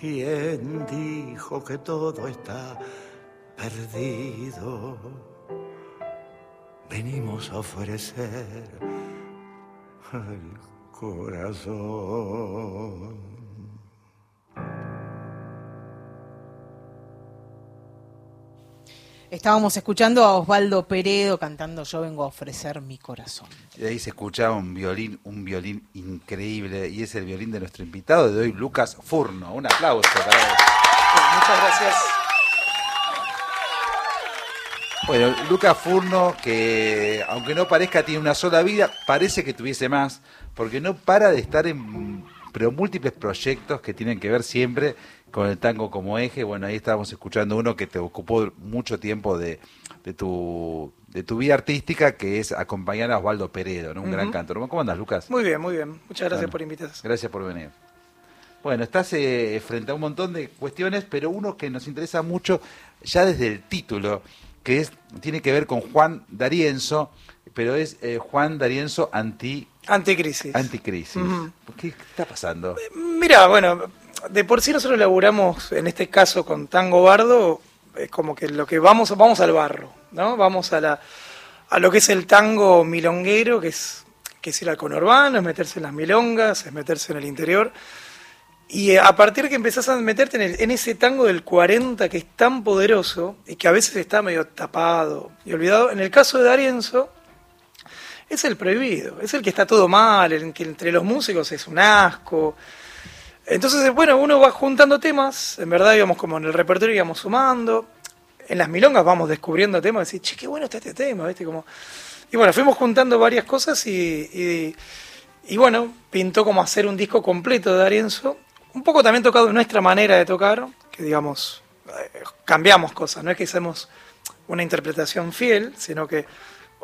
¿Quién dijo que todo está perdido? Venimos a ofrecer el corazón. Estábamos escuchando a Osvaldo Peredo cantando Yo vengo a ofrecer mi corazón. Y ahí se escuchaba un violín, un violín increíble, y es el violín de nuestro invitado de hoy, Lucas Furno. Un aplauso para él. Muchas gracias. Bueno, Lucas Furno, que aunque no parezca tiene una sola vida, parece que tuviese más, porque no para de estar en pero múltiples proyectos que tienen que ver siempre con el tango como eje. Bueno, ahí estábamos escuchando uno que te ocupó mucho tiempo de, de tu de tu vida artística, que es acompañar a Osvaldo Peredo, un gran cantor. ¿Cómo andas, Lucas? Muy bien, muy bien. Muchas gracias por invitarme. Gracias por venir. Bueno, estás eh, frente a un montón de cuestiones, pero uno que nos interesa mucho ya desde el título, que es tiene que ver con Juan D'Arienzo, pero es eh, Juan D'Arienzo anti Anticrisis. Anticrisis. ¿Qué está pasando? Mira, bueno, de por sí nosotros laburamos, en este caso con Tango Bardo, es como que lo que vamos, vamos al barro, ¿no? Vamos a la a lo que es el tango milonguero, que es, que es ir al conurbano, es meterse en las milongas, es meterse en el interior. Y a partir que empezás a meterte en, en, ese tango del 40 que es tan poderoso y que a veces está medio tapado y olvidado, en el caso de Darienzo, es el prohibido, es el que está todo mal, el que entre los músicos es un asco. Entonces, bueno, uno va juntando temas, en verdad íbamos como en el repertorio íbamos sumando, en las milongas vamos descubriendo temas, y decir, che, qué bueno está este tema, ¿viste? Y bueno, fuimos juntando varias cosas y, y, bueno, pintó como hacer un disco completo de Arienzo, un poco también tocado en nuestra manera de tocar, que digamos, eh, cambiamos cosas, no es que hacemos una interpretación fiel, sino que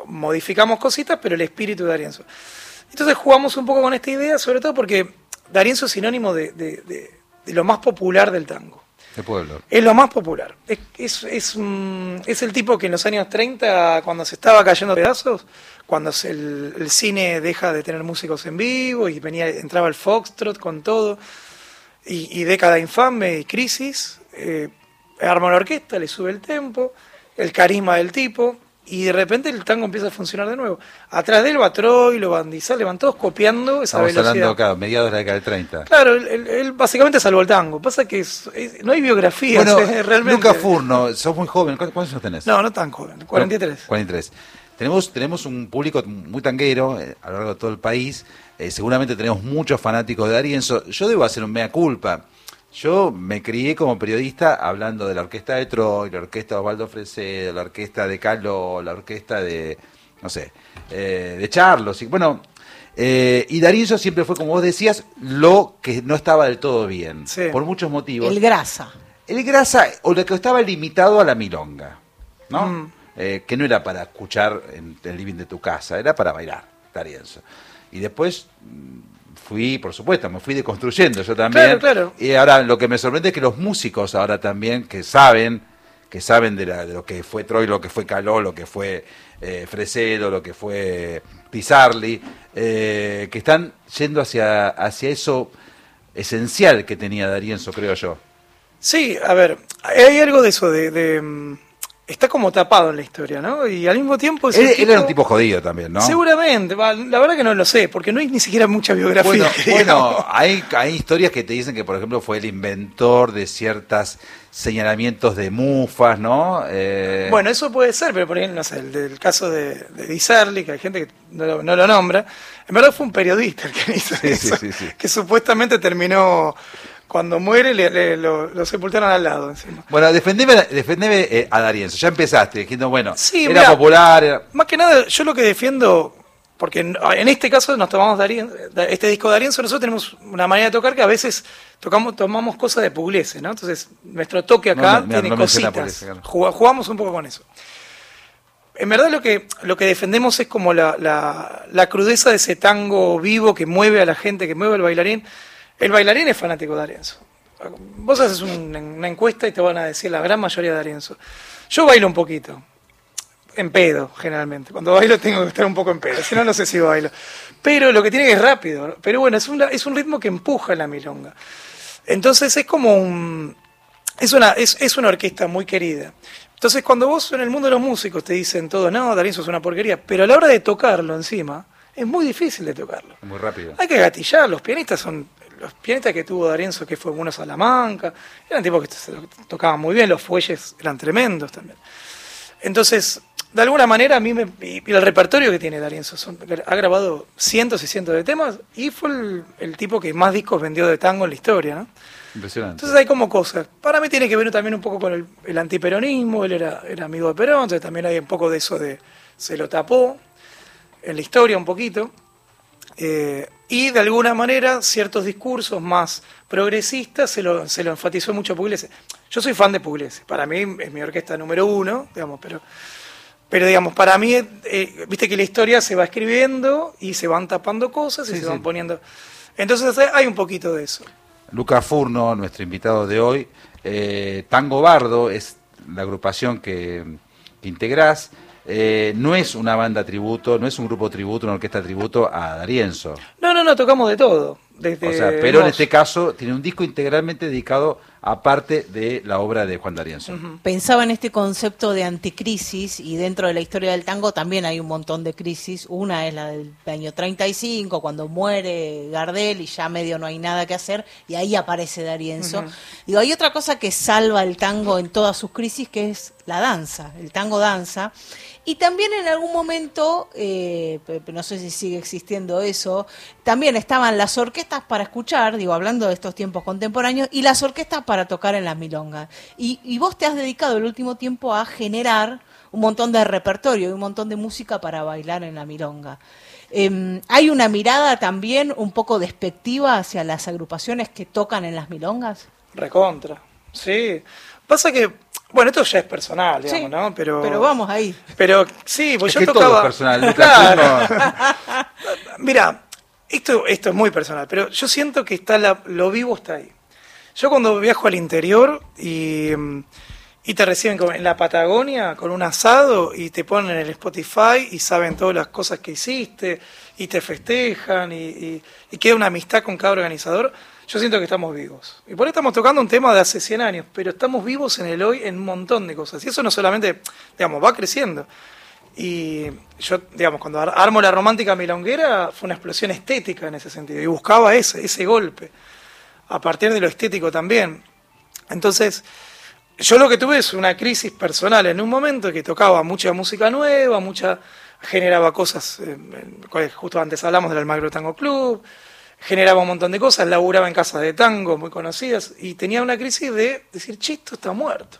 modificamos cositas, pero el espíritu de Darienzo. Entonces jugamos un poco con esta idea, sobre todo porque Darienzo es sinónimo de, lo más popular del tango. El pueblo. Es lo más popular. Es, es, el tipo que en los años 30, cuando se estaba cayendo pedazos, cuando el, cine deja de tener músicos en vivo y venía entraba el foxtrot con todo, y, década infame y crisis, eh, arma una orquesta, le sube el tempo, el carisma del tipo, y de repente el tango empieza a funcionar de nuevo. Atrás de él va Troilo, van Dizal, van todos copiando esa Estamos velocidad. hablando acá, mediados de la década del 30. Claro, él, básicamente salvó el tango. Pasa que no hay biografía bueno, realmente. Lucas Furno, sos muy joven, ¿cuántos años tenés? No, no tan joven, 43. 43. Tenemos, tenemos un público muy tanguero eh, a lo largo de todo el país. Eh, seguramente tenemos muchos fanáticos de Arienzo. Yo debo hacer un mea culpa. Yo me crié como periodista hablando de la orquesta de Troy, la orquesta de Osvaldo Fresedo, la orquesta de Caló, la orquesta de, no sé, eh, de Charlos. Y, bueno, eh, y Darío siempre fue, como vos decías, lo que no estaba del todo bien, por muchos motivos. El grasa. El grasa, o lo que estaba limitado a la milonga, ¿no? Mm. Eh, que no era para escuchar en el living de tu casa, era para bailar, Darienzo. Y después fui, por supuesto, me fui deconstruyendo yo también. Claro, Y ahora lo que me sorprende es que los músicos ahora también, que saben, que saben de, lo que fue Troy, lo que fue Caló, lo que fue eh, Fresedo, lo que fue Pizarli, eh, que están yendo hacia, hacia eso esencial que tenía Darienzo, creo yo. Sí, a ver, hay algo de eso, de mm, está como tapado en la historia, ¿no? Y al mismo tiempo... Él, era un tipo jodido también, ¿no? Seguramente, la verdad que no lo sé, porque no hay ni siquiera mucha biografía. Bueno, hay, hay historias que te dicen que, por ejemplo, fue el inventor de ciertos señalamientos de mufas, ¿no? Eh... Bueno, eso puede ser, pero por ejemplo, no sé, el del caso de, de Disarli, que hay gente que no lo, no lo, nombra, en verdad fue un periodista el que hizo eso, que supuestamente terminó cuando muere le, lo, sepultaron al lado encima. Bueno, defendeme, defendeme eh, a Darienzo. Ya empezaste diciendo, bueno, era popular. Más que nada, yo lo que defiendo, porque en, este caso nos tomamos Darienzo, este disco de Darienzo, nosotros tenemos una manera de tocar que a veces tocamos, tomamos cosas de Pugliese, ¿no? Entonces, nuestro toque acá tiene cositas. jugamos un poco con eso. En verdad lo que, lo que defendemos es como la, la, la crudeza de ese tango vivo que mueve a la gente, que mueve al bailarín el bailarín es fanático de Arienzo. Vos haces una encuesta y te van a decir la gran mayoría de Arienzo. Yo bailo un poquito, en pedo, generalmente. Cuando bailo tengo que estar un poco en pedo, si no, no sé si bailo. Pero lo que tiene que es rápido. Pero bueno, es un, es un ritmo que empuja la milonga. Entonces es como un... Es una, es, es una orquesta muy querida. Entonces cuando vos en el mundo de los músicos te dicen todo, no, Darienzo es una porquería, pero a la hora de tocarlo encima, es muy difícil de tocarlo. Muy rápido. Hay que gatillar, los pianistas son los pianistas que tuvo Darienzo, que fue uno Salamanca, eran tipos que se tocaban muy bien, los fuelles eran tremendos también. Entonces, de alguna manera a mí me, y el repertorio que tiene Darienzo, son- ha grabado cientos y cientos de temas y fue el, el tipo que más discos vendió de tango en la historia, ¿no? Impresionante. Entonces hay como cosas. Para mí tiene que ver también un poco con el, el antiperonismo, él era, era amigo de Perón, entonces también hay un poco de eso de se lo tapó en la historia un poquito. Eh, y de alguna manera ciertos discursos más progresistas se lo, se lo enfatizó mucho a Pugliese. Yo soy fan de Pugliese, para mí es mi orquesta número uno, digamos, pero, pero digamos, para mí, eh, viste que la historia se va escribiendo y se van tapando cosas y Sí, se sí. van poniendo... Entonces hay un poquito de eso. Lucas Furno, nuestro invitado de hoy. Eh, Tango Bardo es la agrupación que, que integrás. Eh, no es una banda tributo, no es un grupo tributo, una orquesta tributo a Darienzo. No, no, no, tocamos de todo. Desde O sea, pero en este caso tiene un disco integralmente dedicado a parte de la obra de Juan Darienzo. Pensaba en este concepto de anticrisis y dentro de la historia del tango también hay un montón de crisis. Una es la del año 35, cuando muere Gardel y ya medio no hay nada que hacer y ahí aparece Darienzo. Digo, hay otra cosa que salva el tango en todas sus crisis que es la danza, el tango danza. Y también en algún momento, eh, no sé si sigue existiendo eso, también estaban las orquestas para escuchar, digo, hablando de estos tiempos contemporáneos, y las orquestas para tocar en las milongas. Y, y vos te has dedicado el último tiempo a generar un montón de repertorio y un montón de música para bailar en la milonga. Em, hay una mirada también un poco despectiva hacia las agrupaciones que tocan en las milongas. Recontra. Sí. Pasa que, bueno, esto ya es personal, digamos, Sí, ¿no? Pero, pero vamos ahí. Pero sí, pues Es yo que todo tocaba. es personal, Claro. Mira, esto, esto es muy personal, pero yo siento que está la- lo vivo está ahí. Yo cuando viajo al interior y, y te reciben como en la Patagonia con un asado y te ponen en el Spotify y saben todas las cosas que hiciste y te festejan y, y- y queda una amistad con cada organizador, yo siento que estamos vivos. Y por ahí estamos tocando un tema de hace 100 años, pero estamos vivos en el hoy en un montón de cosas. Y eso no solamente, digamos, va creciendo. Y yo, digamos, cuando ar- armo la romántica milonguera, fue una explosión estética en ese sentido. Y buscaba ese, ese golpe, a partir de lo estético también. Entonces, yo lo que tuve es una crisis personal en un momento que tocaba mucha música nueva, mucha generaba cosas, eh, justo antes hablamos del Almagro Tango Club, generaba un montón de cosas, laburaba en casas de tango muy conocidas y tenía una crisis de decir, che, esto está muerto.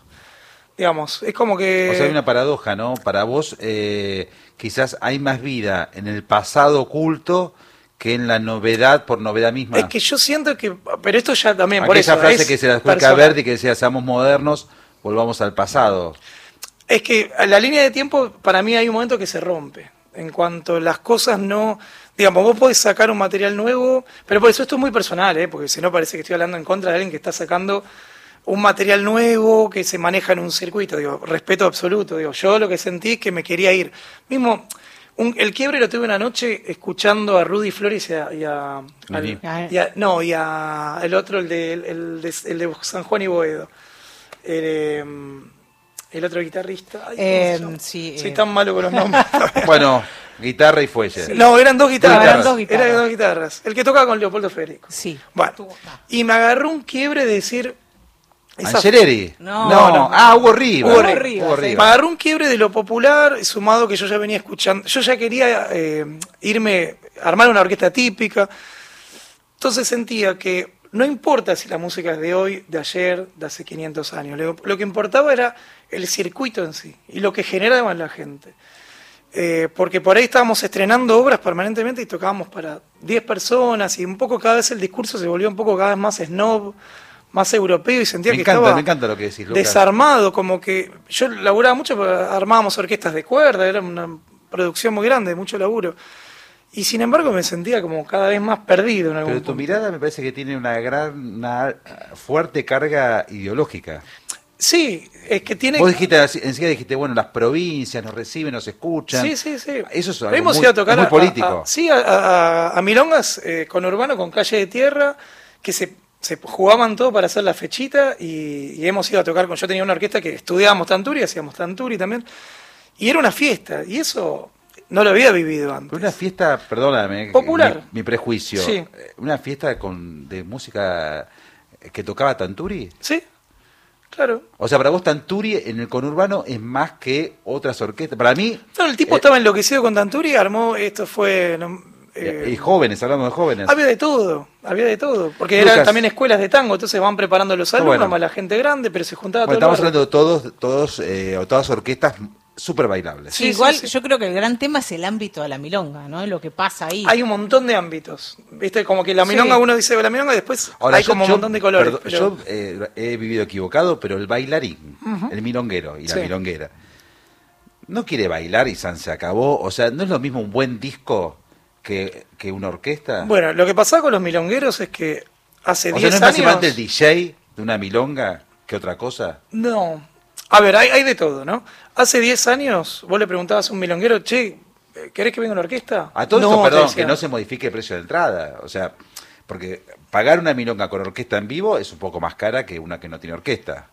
Digamos, es como que... O sea, hay una paradoja, ¿no? Para vos, eh, quizás hay más vida en el pasado oculto que en la novedad por novedad misma. Es que yo siento que, pero esto ya también, por Aquella eso frase es que se la explica. Verdi que decía, seamos modernos, volvamos al pasado. Es que la línea de tiempo, para mí hay un momento que se rompe. En cuanto las cosas no. Digamos, vos podés sacar un material nuevo, pero por eso esto es muy personal, ¿eh? porque si no parece que estoy hablando en contra de alguien que está sacando un material nuevo que se maneja en un circuito. Digo, respeto absoluto. Digo, yo lo que sentí es que me quería ir. Mismo, un- el quiebre lo tuve una noche escuchando a Rudy Flores y a. y a- Nini. al- y a- no, y a el otro, el de, el, de, el de San Juan y Boedo. Eh, el otro guitarrista. Ay, ¿cómo se Eh, llama? sí, Soy eh. tan malo con los nombres. Bueno, guitarra y fuelle. no, eran dos guitarras. Eran dos guitarras. Eran dos guitarras. El que tocaba con Leopoldo Federico. Sí. Bueno, y me agarró un quiebre de decir. esa-. No. no, no. Ah, Hugo Rivas. Hugo Rivas. Me agarró un quiebre de lo popular, sumado que yo ya venía escuchando. Yo ya quería eh, irme, armar una orquesta típica. Entonces sentía que no importa si la música es de hoy, de ayer, de hace 500 años. Lo, lo que importaba era el circuito en sí y lo que genera además la gente. Eh, porque por ahí estábamos estrenando obras permanentemente y tocábamos para 10 personas y un poco cada vez el discurso se volvió un poco cada vez más snob, más europeo y sentía Me que encanta, estaba me encanta lo que decís, desarmado, como que yo laburaba mucho, armábamos orquestas de cuerda, era una producción muy grande, mucho laburo. Y sin embargo me sentía como cada vez más perdido en algún Pero tu punto. mirada me parece que tiene una gran, una fuerte carga ideológica. Sí, es que tiene... Vos dijiste, enseguida dijiste, bueno, las provincias nos reciben, nos escuchan. Sí, sí, sí. Eso es algo Hemos muy, ido a tocar es muy a- político. a- sí, a milongas eh, con urbano, con calle de tierra, que se se jugaban todo para hacer la fechita y, y hemos ido a tocar con. Yo tenía una orquesta que estudiábamos Tanturi, hacíamos Tanturi también. Y era una fiesta, y eso no lo había vivido antes. Pero una fiesta, perdóname, Popular. Mi, mi prejuicio. Sí. eh, Una fiesta con de música que tocaba Tanturi. Sí, claro. O sea, para vos Tanturi en el conurbano es más que otras orquestas. Para mí, No, el tipo Eh, estaba enloquecido con Tanturi, armó, esto fue... no, eh, y jóvenes, hablando de jóvenes. había de todo, había de todo. Porque Lucas. eran también escuelas de tango, entonces van preparando a los alumnos, bueno. más la gente grande, pero se juntaba Bueno, todo. estamos hablando de todos, todos, eh, o todas orquestas súper bailables. Sí, Igual sí, sí. yo creo que el gran tema es el ámbito de la milonga, ¿no? Lo que pasa ahí. Hay un montón de ámbitos. ¿Viste? Como que la Sí. milonga uno dice la milonga y después Ahora, hay yo- como un yo- montón de colores. perdón, pero- Yo eh, he vivido equivocado, pero el bailarín, el milonguero y la Sí. milonguera, no quiere bailar y San se acabó. O sea, ¿no es lo mismo un buen disco que, que una orquesta? Bueno, lo que pasaba con los milongueros es que hace o sea, 10 ¿no es más años... el DJ de una milonga que otra cosa? No. A ver, hay, hay de todo, ¿no? Hace 10 años vos le preguntabas a un milonguero, che, ¿querés que venga una orquesta? A todo No, esto, perdón, decía. que no se modifique el precio de entrada. O sea, porque pagar una milonga con orquesta en vivo es un poco más cara que una que no tiene orquesta.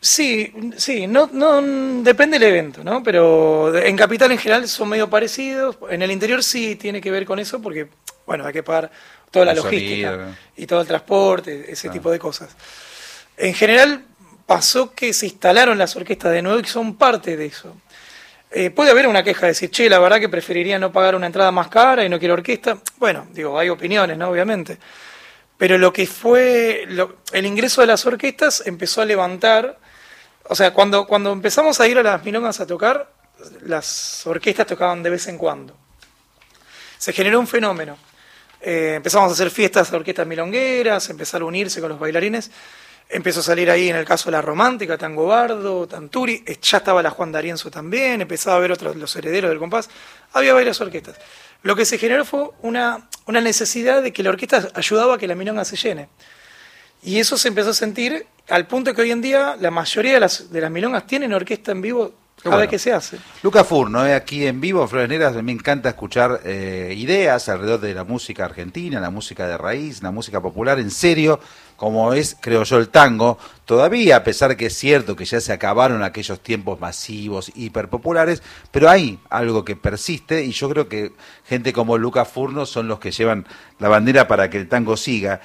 Sí, sí, no, no, depende del evento, ¿no? Pero en Capital en general son medio parecidos. En el interior sí tiene que ver con eso porque, bueno, hay que pagar toda la logística sonido. y todo el transporte, ese Ah. tipo de cosas. En general pasó que se instalaron las orquestas de nuevo y son parte de eso. Eh, puede haber una queja de decir, che, la verdad que preferiría no pagar una entrada más cara y no quiero orquesta. Bueno, digo, hay opiniones, ¿no? Obviamente. Pero lo que fue el ingreso de las orquestas empezó a levantar. O sea, cuando, cuando empezamos a ir a las milongas a tocar, las orquestas tocaban de vez en cuando. Se generó un fenómeno. Eh, empezamos a hacer fiestas de orquestas milongueras, empezaron a unirse con los bailarines. Empezó a salir ahí, en el caso de la romántica, Tango Bardo, Tanturi. eh, Ya estaba la Juan D'Arienzo también. Empezaba a ver otros, los herederos del compás. Había varias orquestas. Lo que se generó fue una, una necesidad de que la orquesta ayudaba a que la milonga se llene. Y eso se empezó a sentir al punto que hoy en día la mayoría de las, de las milongas tienen orquesta en vivo cada bueno. que se hace. Lucas Furno, eh, aquí en vivo, en Flores Negras, me encanta escuchar eh, ideas alrededor de la música argentina, la música de raíz, la música popular, en serio, como es, creo yo, el tango. Todavía, a pesar que es cierto que ya se acabaron aquellos tiempos masivos, hiperpopulares, pero hay algo que persiste y yo creo que gente como Lucas Furno son los que llevan la bandera para que el tango siga.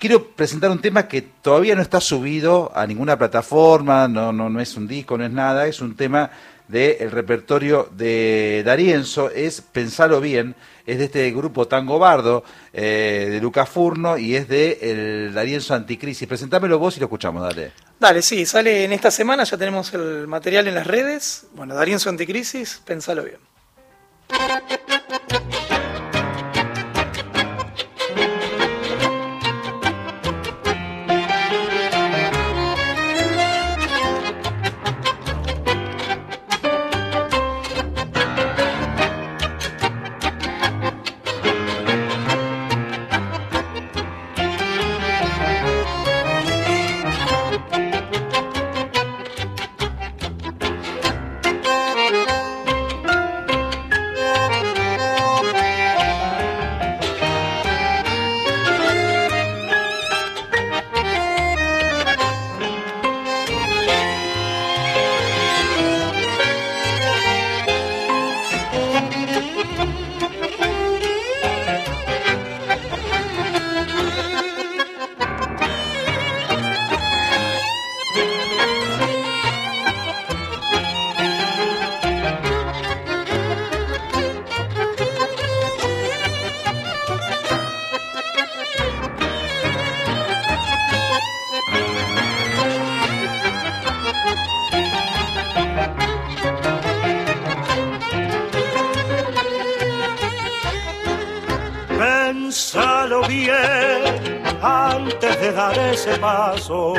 Quiero presentar un tema que todavía no está subido a ninguna plataforma, no, no, no es un disco, no es nada, es un tema del repertorio de Darienzo, es Pensalo Bien, es de este grupo Tango Bardo, eh, de Lucas Furno, y es de el Darienzo Anticrisis. Presentámelo vos y lo escuchamos, dale. Dale, sí, sale en esta semana, ya tenemos el material en las redes. Bueno, Darienzo Anticrisis, pensalo bien. Bien antes de dar ese paso,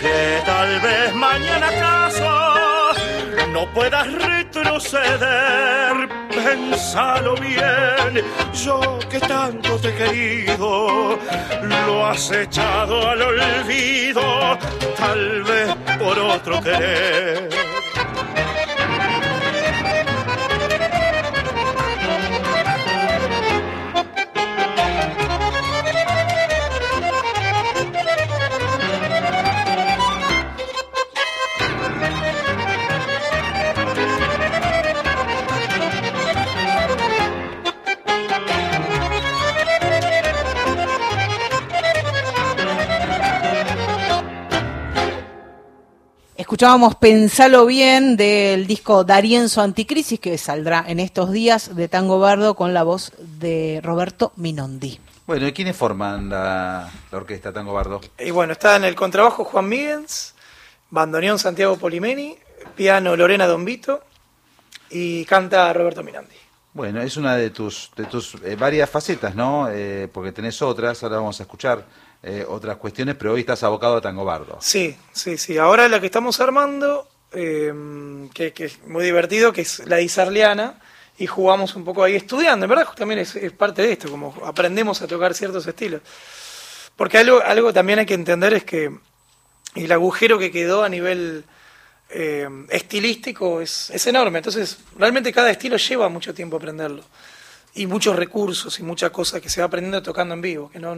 que tal vez mañana acaso no puedas retroceder. Pensalo bien, yo que tanto te he querido, lo has echado al olvido, tal vez por otro querer. Escuchábamos Pensalo Bien del disco Darienzo Anticrisis que saldrá en estos días de Tango Bardo con la voz de Roberto Minondi. Bueno, ¿y quiénes forman la, la orquesta Tango Bardo? Y bueno, está en el contrabajo Juan Míguez, bandoneón Santiago Polimeni, piano Lorena Dombito y canta Roberto Mirandi. Bueno, es una de tus, de tus eh, varias facetas, ¿no? Eh, porque tenés otras, ahora vamos a escuchar eh, otras cuestiones, pero hoy estás abocado a Tango Bardo. Sí, sí, sí. Ahora la que estamos armando, eh, que, que es muy divertido, que es la Isarliana, y jugamos un poco ahí estudiando. En verdad, también es, parte de esto, como aprendemos a tocar ciertos estilos. Porque algo, algo también hay que entender es que el agujero que quedó a nivel eh, estilístico es, enorme. Entonces, realmente cada estilo lleva mucho tiempo aprenderlo. Y muchos recursos y muchas cosas que se va aprendiendo tocando en vivo, que no,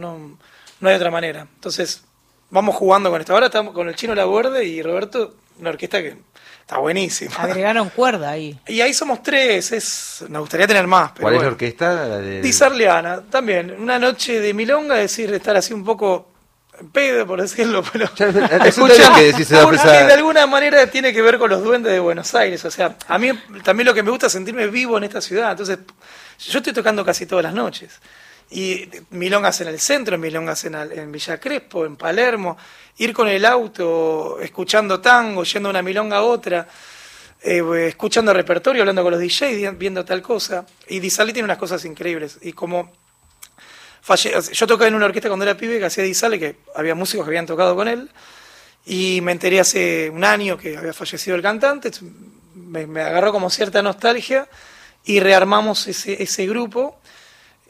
no hay otra manera. Entonces, vamos jugando con esto. Ahora estamos con el chino Laborde y Roberto, una orquesta que está buenísima. Agregaron cuerda ahí. Y ahí somos tres, es, nos gustaría tener más. Pero ¿Cuál es la orquesta? De- también. Una noche de milonga, es decir, estar así un poco en pedo, por decirlo, pero. Escucha, que decís esa una empresa- que de alguna manera tiene que ver con los duendes de Buenos Aires. O sea, a mí también lo que me gusta es sentirme vivo en esta ciudad. Entonces, yo estoy tocando casi todas las noches. Y milongas en el centro, milongas en, en Villa Crespo, en Palermo. Ir con el auto, escuchando tango, yendo una milonga a otra. eh, escuchando repertorio, hablando con los DJs, viendo tal cosa. Y Di Sarli tiene unas cosas increíbles. Y como falle- yo tocaba en una orquesta cuando era pibe que hacía Di Sarli, que había músicos que habían tocado con él. Y me enteré hace un año que había fallecido el cantante. Me, agarró como cierta nostalgia y rearmamos ese grupo.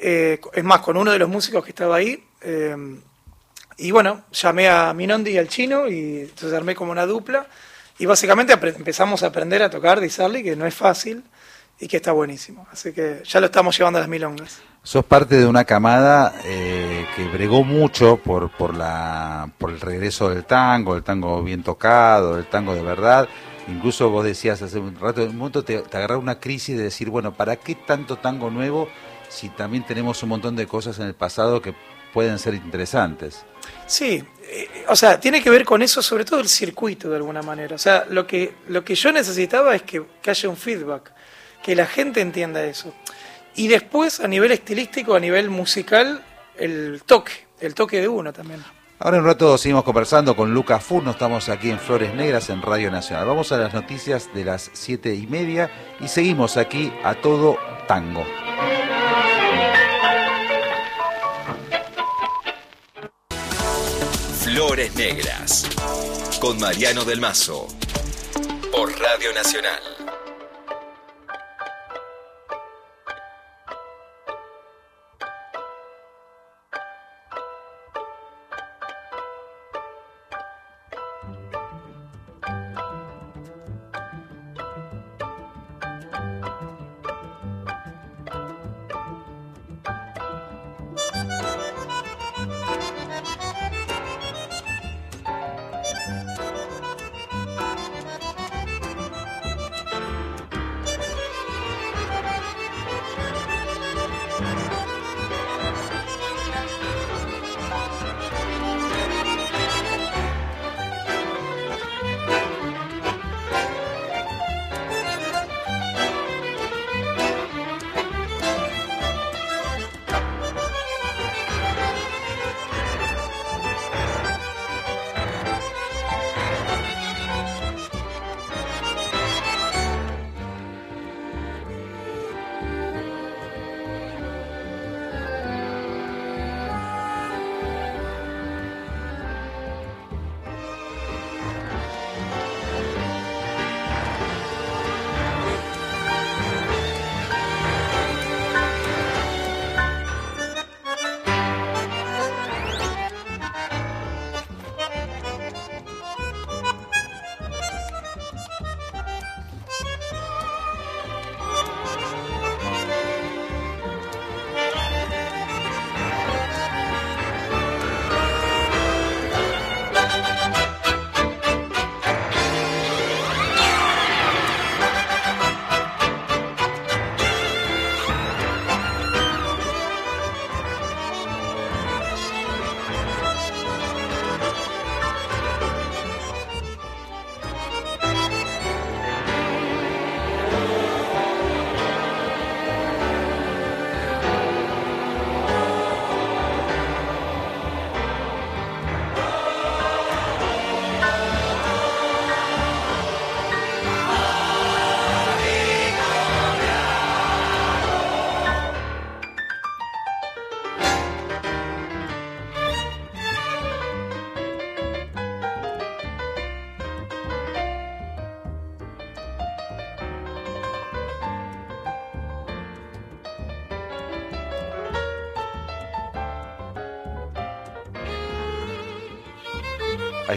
Eh, es más, con uno de los músicos que estaba ahí. eh, y bueno, llamé a Minondi y al chino y entonces armé como una dupla. Y básicamente empezamos a aprender a tocar Di Sarli, que no es fácil y que está buenísimo. Así que ya lo estamos llevando a las milongas. Sos parte de una camada eh, que bregó mucho por, por, la, por el regreso del tango, el tango bien tocado, el tango de verdad. Incluso vos decías hace un rato, en un momento te, te agarraba una crisis de decir, bueno, ¿para qué tanto tango nuevo si también tenemos un montón de cosas en el pasado que pueden ser interesantes? Sí, eh, o sea, tiene que ver con eso, sobre todo el circuito de alguna manera. O sea, lo que, lo que yo necesitaba es que, que haya un feedback, que la gente entienda eso. Y después, a nivel estilístico, a nivel musical, el toque, el toque de uno también. Ahora en un rato seguimos conversando con Lucas Furno, estamos aquí en Flores Negras en Radio Nacional. Vamos a las noticias de las siete y media y seguimos aquí a todo tango. Negras con Mariano del Mazo por Radio Nacional.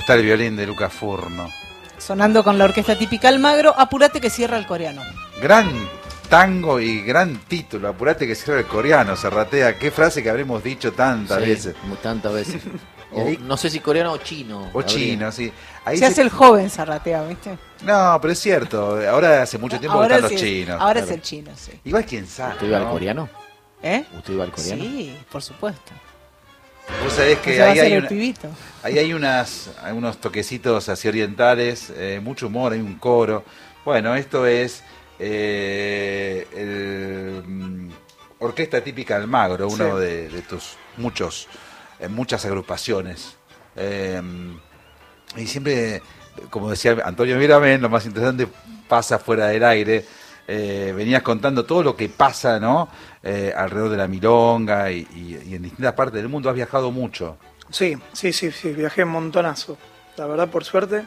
Está el violín de Lucas Furno. Sonando con la orquesta típica Almagro, apurate que cierra el coreano. Gran tango y gran título. Apurate que cierra el coreano, Serratea. Qué frase que habremos dicho tantas Sí, veces. Tantas veces. O no sé si coreano o chino. O habría. chino, sí. Ahí Se se- hace el joven Zarratea, ¿viste? No, pero es cierto. Ahora hace mucho tiempo que están los sí chinos. ahora Claro. es el chino, sí. Igual quién sabe. ¿Usted iba al ¿no? coreano? ¿Eh? ¿Usted iba al coreano? Sí, por supuesto. Vos sabés que ahí hay, una- ahí hay unas, hay unos toquecitos así orientales, eh, mucho humor, hay un coro. Bueno, esto es eh, el, mm, Orquesta Típica Almagro, uno Sí. de, de tus muchos, eh, muchas agrupaciones. Eh, y siempre, como decía Antonio Miramen, lo más interesante pasa fuera del aire. Eh, venías contando todo lo que pasa, ¿no? Eh, alrededor de la milonga y, y- y en distintas partes del mundo. Has viajado mucho. Sí, sí, sí, sí, viajé un montonazo. La verdad, por suerte.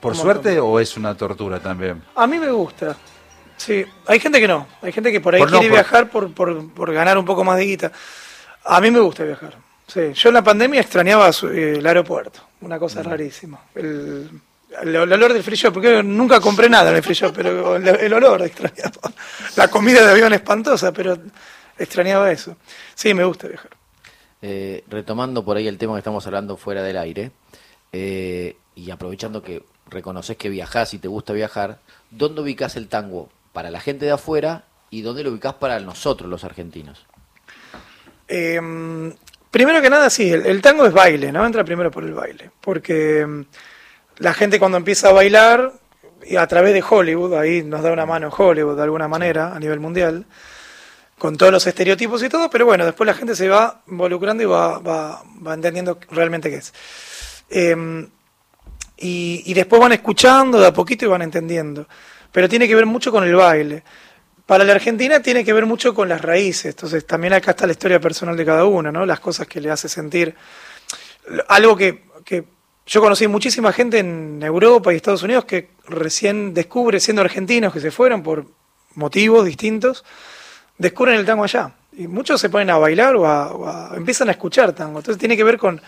¿Por suerte montón. o es una tortura también? A mí me gusta. Sí, hay gente que no. Hay gente que por ahí Por no, quiere por- viajar por, por, por ganar un poco más de guita. A mí me gusta viajar. Sí, yo en la pandemia extrañaba su- eh, el aeropuerto. Una cosa rarísima. El, el, el olor del free shop, porque nunca compré nada en el free shop, pero el, el olor extrañaba. La comida de avión espantosa, pero extrañaba eso. Sí, me gusta viajar. Eh, retomando por ahí el tema que estamos hablando fuera del aire, eh, y aprovechando que reconoces que viajás y te gusta viajar, ¿dónde ubicás el tango para la gente de afuera y dónde lo ubicás para nosotros los argentinos? Eh, primero que nada, sí, el, el tango es baile, ¿no? Entra primero por el baile. Porque mm, la gente cuando empieza a bailar, a través de Hollywood, ahí nos da una mano Hollywood de alguna manera, a nivel mundial, con todos los estereotipos y todo, pero bueno, después la gente se va involucrando y va, va, entendiendo realmente qué es. Y, y después van escuchando de a poquito y van entendiendo. Pero tiene que ver mucho con el baile. Para la Argentina tiene que ver mucho con las raíces. Entonces también acá está la historia personal de cada uno, ¿no? Las cosas que le hace sentir. Algo que, que yo conocí muchísima gente en Europa y Estados Unidos que recién descubre, siendo argentinos que se fueron por motivos distintos, descubren el tango allá. Y muchos se ponen a bailar o, a- empiezan a escuchar tango. Entonces tiene que ver con,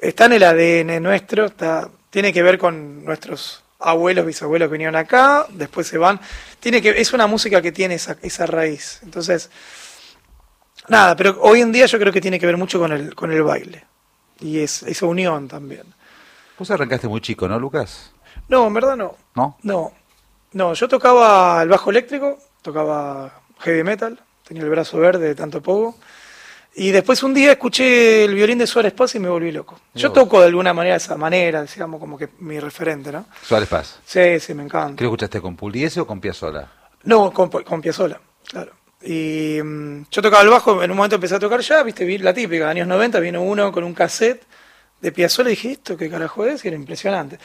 está en el ADN nuestro, está, tiene que ver con nuestros abuelos, bisabuelos que vinieron acá, después se van. Tiene que, es una música que tiene esa, esa raíz. Entonces, nada, pero hoy en día yo creo que tiene que ver mucho con el, con el baile. Y es, esa unión también. Vos arrancaste muy chico, ¿no, Lucas? No, en verdad no. ¿No? No, no, yo tocaba el bajo eléctrico, tocaba heavy metal, tenía el brazo verde de tanto poco. Y después un día escuché el violín de Suárez Paz y me volví loco. Yo toco de alguna manera esa manera, digamos, como que mi referente, ¿no? Suárez Paz. Sí, sí, me encanta. ¿Qué lo escuchaste con Pugliese o con Piazzolla? No, con, con Piazzolla, claro. Y mm, yo tocaba el bajo, en un momento empecé a tocar ya, viste, vi la típica, años 90, vino uno con un cassette de Piazzolla dije, ¿esto qué carajo es? Y era impresionante.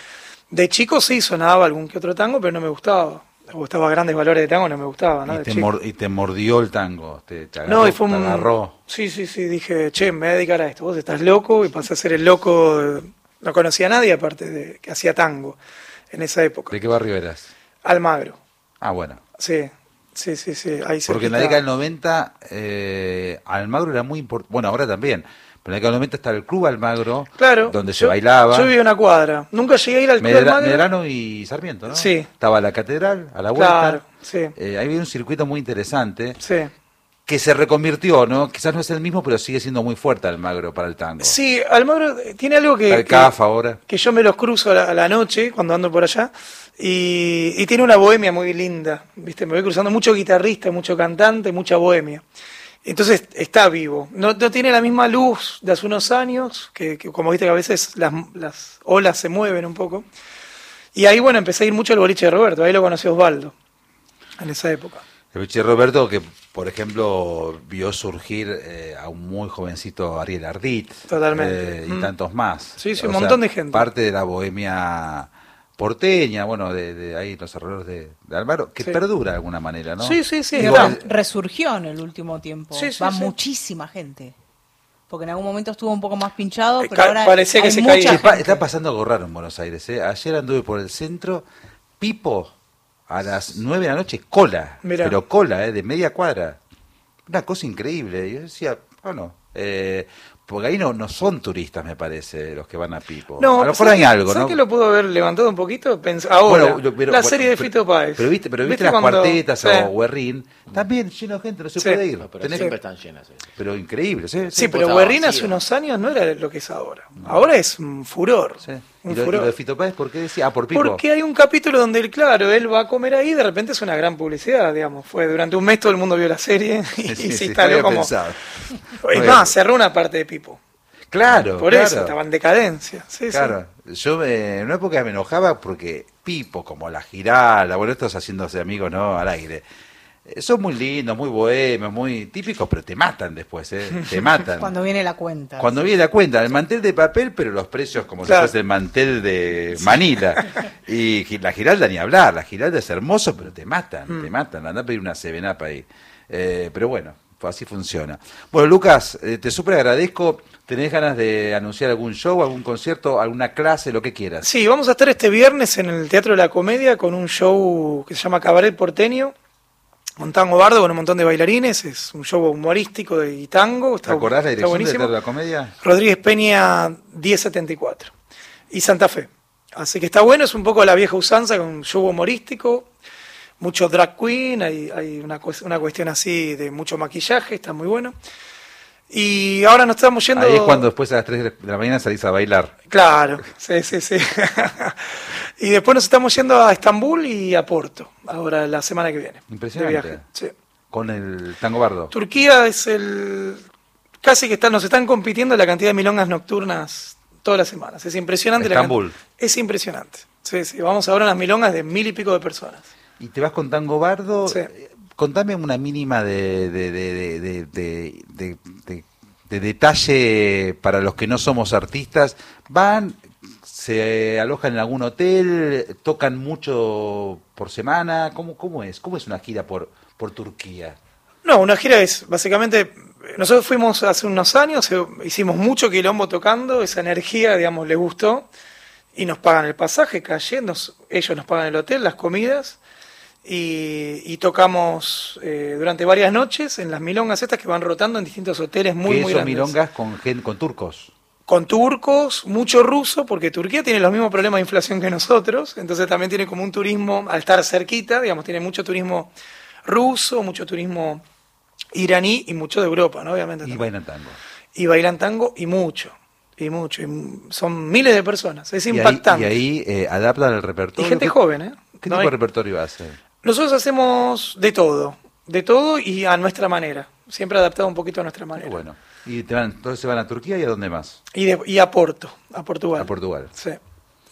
De chico sí sonaba algún que otro tango, pero no me gustaba. Me gustaba grandes valores de tango, no me gustaba, ¿no? y, te mor- y te mordió el tango. Te, te agarró, No, y fue te un... agarró. Sí, sí, sí, dije, che, me voy a dedicar a esto. Vos estás loco y pasé a ser el loco. de- No conocía a nadie aparte de que hacía tango en esa época. ¿De qué barrio eras? Almagro. Ah, bueno. Sí, sí, sí, sí. Ahí Porque en la década del 90 eh, Almagro era muy importante. Bueno, ahora también. Pero en la década del 90 estaba el Club Almagro, Claro. donde se yo- bailaba. Yo vivía en una cuadra. Nunca llegué a ir al Club Medra- Almagro. Medrano y Sarmiento, ¿no? Sí. Estaba la catedral a la vuelta. Claro, sí. Eh, ahí había un circuito muy interesante Sí. que se reconvirtió, ¿no? Quizás no es el mismo, pero sigue siendo muy fuerte Almagro para el tango. Sí, Almagro eh, tiene algo que, el que, CAF ahora. que yo me los cruzo a la, a la noche cuando ando por allá y, y tiene una bohemia muy linda, ¿viste? Me voy cruzando mucho guitarrista, mucho cantante, mucha bohemia. Entonces está vivo. No, no tiene la misma luz de hace unos años, que, que como viste que a veces las, las olas se mueven un poco. Y ahí, bueno, empecé a ir mucho al boliche de Roberto, ahí lo conocí Osvaldo, en esa época. El Bichi Roberto, que por ejemplo vio surgir eh, a un muy jovencito Ariel Ardit. Totalmente. eh, y Mm. tantos más. Sí, sí, O un sea, montón de gente. Parte de la bohemia porteña, bueno, de, de ahí los errores de, de Alvaro, que Sí. perdura de alguna manera, ¿no? Sí, sí, sí. Igual- resurgió en el último tiempo. Sí, sí, Va sí. muchísima gente. Porque en algún momento estuvo un poco más pinchado, Eh, pero ca- ahora parecía que hay se mucha caía. Che, pa- gente. está pasando algo raro en Buenos Aires. ¿eh? Ayer anduve por el centro, Pipo, a las 9 de la noche, cola. Mirá. Pero cola, ¿eh? de media cuadra. Una cosa increíble. Yo decía, bueno, eh, porque ahí no, no son turistas, me parece, los que van a Pipo. No, a lo mejor ¿sabes hay que- algo, ¿sabes ¿no? que lo pudo haber levantado un poquito? Pens- ahora, Bueno, lo- pero- la serie de pero- Fito Páez. Pero viste, pero viste, las cuando- cuartetas sí. o Guerrín, también lleno de gente, no se Sí. puede ir. No, pero Tenés- siempre están llenas. pero increíble, ¿sí? Sí, pero Guerrín hace unos años no era lo que es ahora. Ahora es un furor. Sí. ¿Y, lo, y furor. lo de Fito Páez por qué decía? Ah, por Pipo. Porque hay un capítulo donde, él, claro, él va a comer ahí y de repente es una gran publicidad, digamos. Fue durante un mes todo el mundo vio la serie y, Sí, se instaló como... pensado. Es más, cerró una parte de Pipo. Claro, Por claro. eso, estaba en decadencia. Sí, sí. Claro, yo eh, en una época me enojaba porque Pipo, como la Giralda, bueno, estos haciéndose amigos, ¿no? Al aire. Eh, Son muy lindos, muy bohemios, muy típicos, pero te matan después, ¿eh? Te matan. Cuando viene la cuenta. Cuando viene la cuenta, el mantel de papel, pero los precios como Claro. si fuese el mantel de Manila. Y la Giralda ni hablar, la Giralda es hermoso, pero te matan, Mm. te matan. Anda a pedir una Sevenapa ahí. Eh, pero bueno, así funciona. Bueno, Lucas, eh, te súper agradezco. ¿Tenés ganas de anunciar algún show, algún concierto, alguna clase, lo que quieras? Sí, vamos a estar este viernes en el Teatro de la Comedia con un show que se llama Cabaret Porteño, un tango bardo con un montón de bailarines, es un show humorístico de tango. ¿Te Está, acordás la dirección de la Comedia? Rodríguez Peña 1074 y Santa Fe. Así que está bueno, es un poco la vieja usanza con un show humorístico, mucho drag queen, hay, hay una, una cuestión así de mucho maquillaje, está muy bueno. Y ahora nos estamos yendo... Ahí es cuando después a las 3 de la mañana salís a bailar. Claro, sí, sí, sí. y después nos estamos yendo a Estambul y a Porto, ahora la semana que viene. Impresionante. De viaje, sí. Con el tango bardo. Turquía es el... Casi que están, nos están compitiendo la cantidad de milongas nocturnas todas las semanas. Es impresionante. Estambul. es impresionante. Sí, sí. Vamos ahora a unas milongas de mil y pico de personas. y te vas con tango bardo. Sí. Contame una mínima de, de, de, de, de- de- de- de- de detalle para los que no somos artistas. ¿Van, se alojan en algún hotel, tocan mucho por semana? ¿Cómo, es? ¿Cómo es una gira por, Turquía? No, una gira es básicamente. Nosotros fuimos hace unos años, eh, hicimos mucho quilombo tocando, esa energía, digamos, les gustó, y nos pagan el pasaje, cayendo, ellos nos pagan el hotel, las comidas, y, y tocamos eh, durante varias noches en las milongas estas que van rotando en distintos hoteles muy, muy son grandes. milongas con, con turcos. Con turcos, mucho ruso, porque Turquía tiene los mismos problemas de inflación que nosotros, entonces también tiene como un turismo, al estar cerquita, digamos, tiene mucho turismo ruso, mucho turismo iraní y mucho de Europa, ¿no? Obviamente. Y también. bailan tango. Y bailan tango y mucho, y mucho. y son miles de personas, es Y ahí, impactante. y ahí eh, adaptan el repertorio. Y gente ¿Qué- joven, ¿eh? ¿Qué No tipo hay- de repertorio hace? Nosotros hacemos de todo, de todo y a nuestra manera, siempre adaptado un poquito a nuestra manera. Bueno. Y te van, entonces se van a Turquía y a dónde más? Y, de- y a Porto, a Portugal. A Portugal. Sí.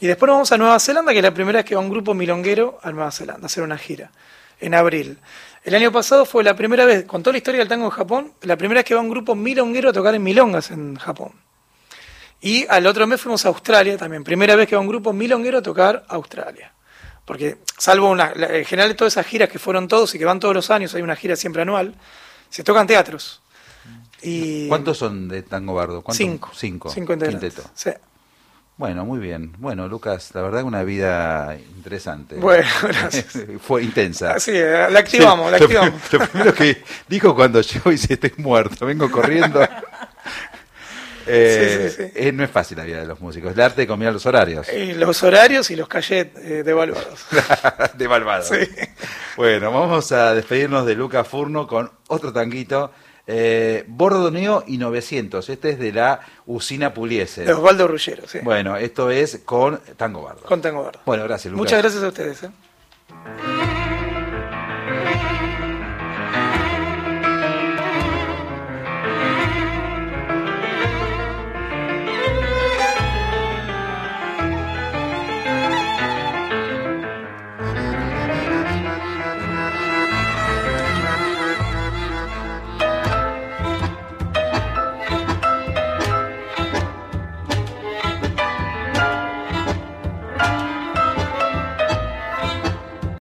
Y después nos vamos a Nueva Zelanda, que es la primera vez que va un grupo milonguero a Nueva Zelanda a hacer una gira, en abril. El año pasado fue la primera vez, con toda la historia del tango en Japón, la primera vez que va un grupo milonguero a tocar en milongas en Japón. Y al otro mes fuimos a Australia también, primera vez que va un grupo milonguero a tocar a Australia. Porque, salvo una, en general todas esas giras que fueron todos y que van todos los años, hay una gira siempre anual, se tocan teatros. Y ¿Cuántos son de tango bardo? ¿Cuántos? Cinco. Cinco. Cinco. Quinteto. Sí. Bueno, muy bien. Bueno, Lucas, la verdad una vida interesante. Bueno, gracias. Fue intensa. Así, eh, la activamos, Sí, la activamos. Lo, primero que dijo cuando yo dice estoy muerto, vengo corriendo. Eh, Sí, sí, sí. eh, no es fácil la vida de los músicos. El arte de combinar los horarios. Y los horarios y los eh, devaluados. de malvado. Sí. Bueno, vamos a despedirnos de Lucas Furno con otro tanguito. Eh, Bordoneo y 900. Este es de la usina Puliese. De Osvaldo Ruggero, sí. Bueno, esto es con Tango Bardo. Con Tango Verde. Bueno, gracias, Lucas. Muchas gracias a ustedes. ¿eh?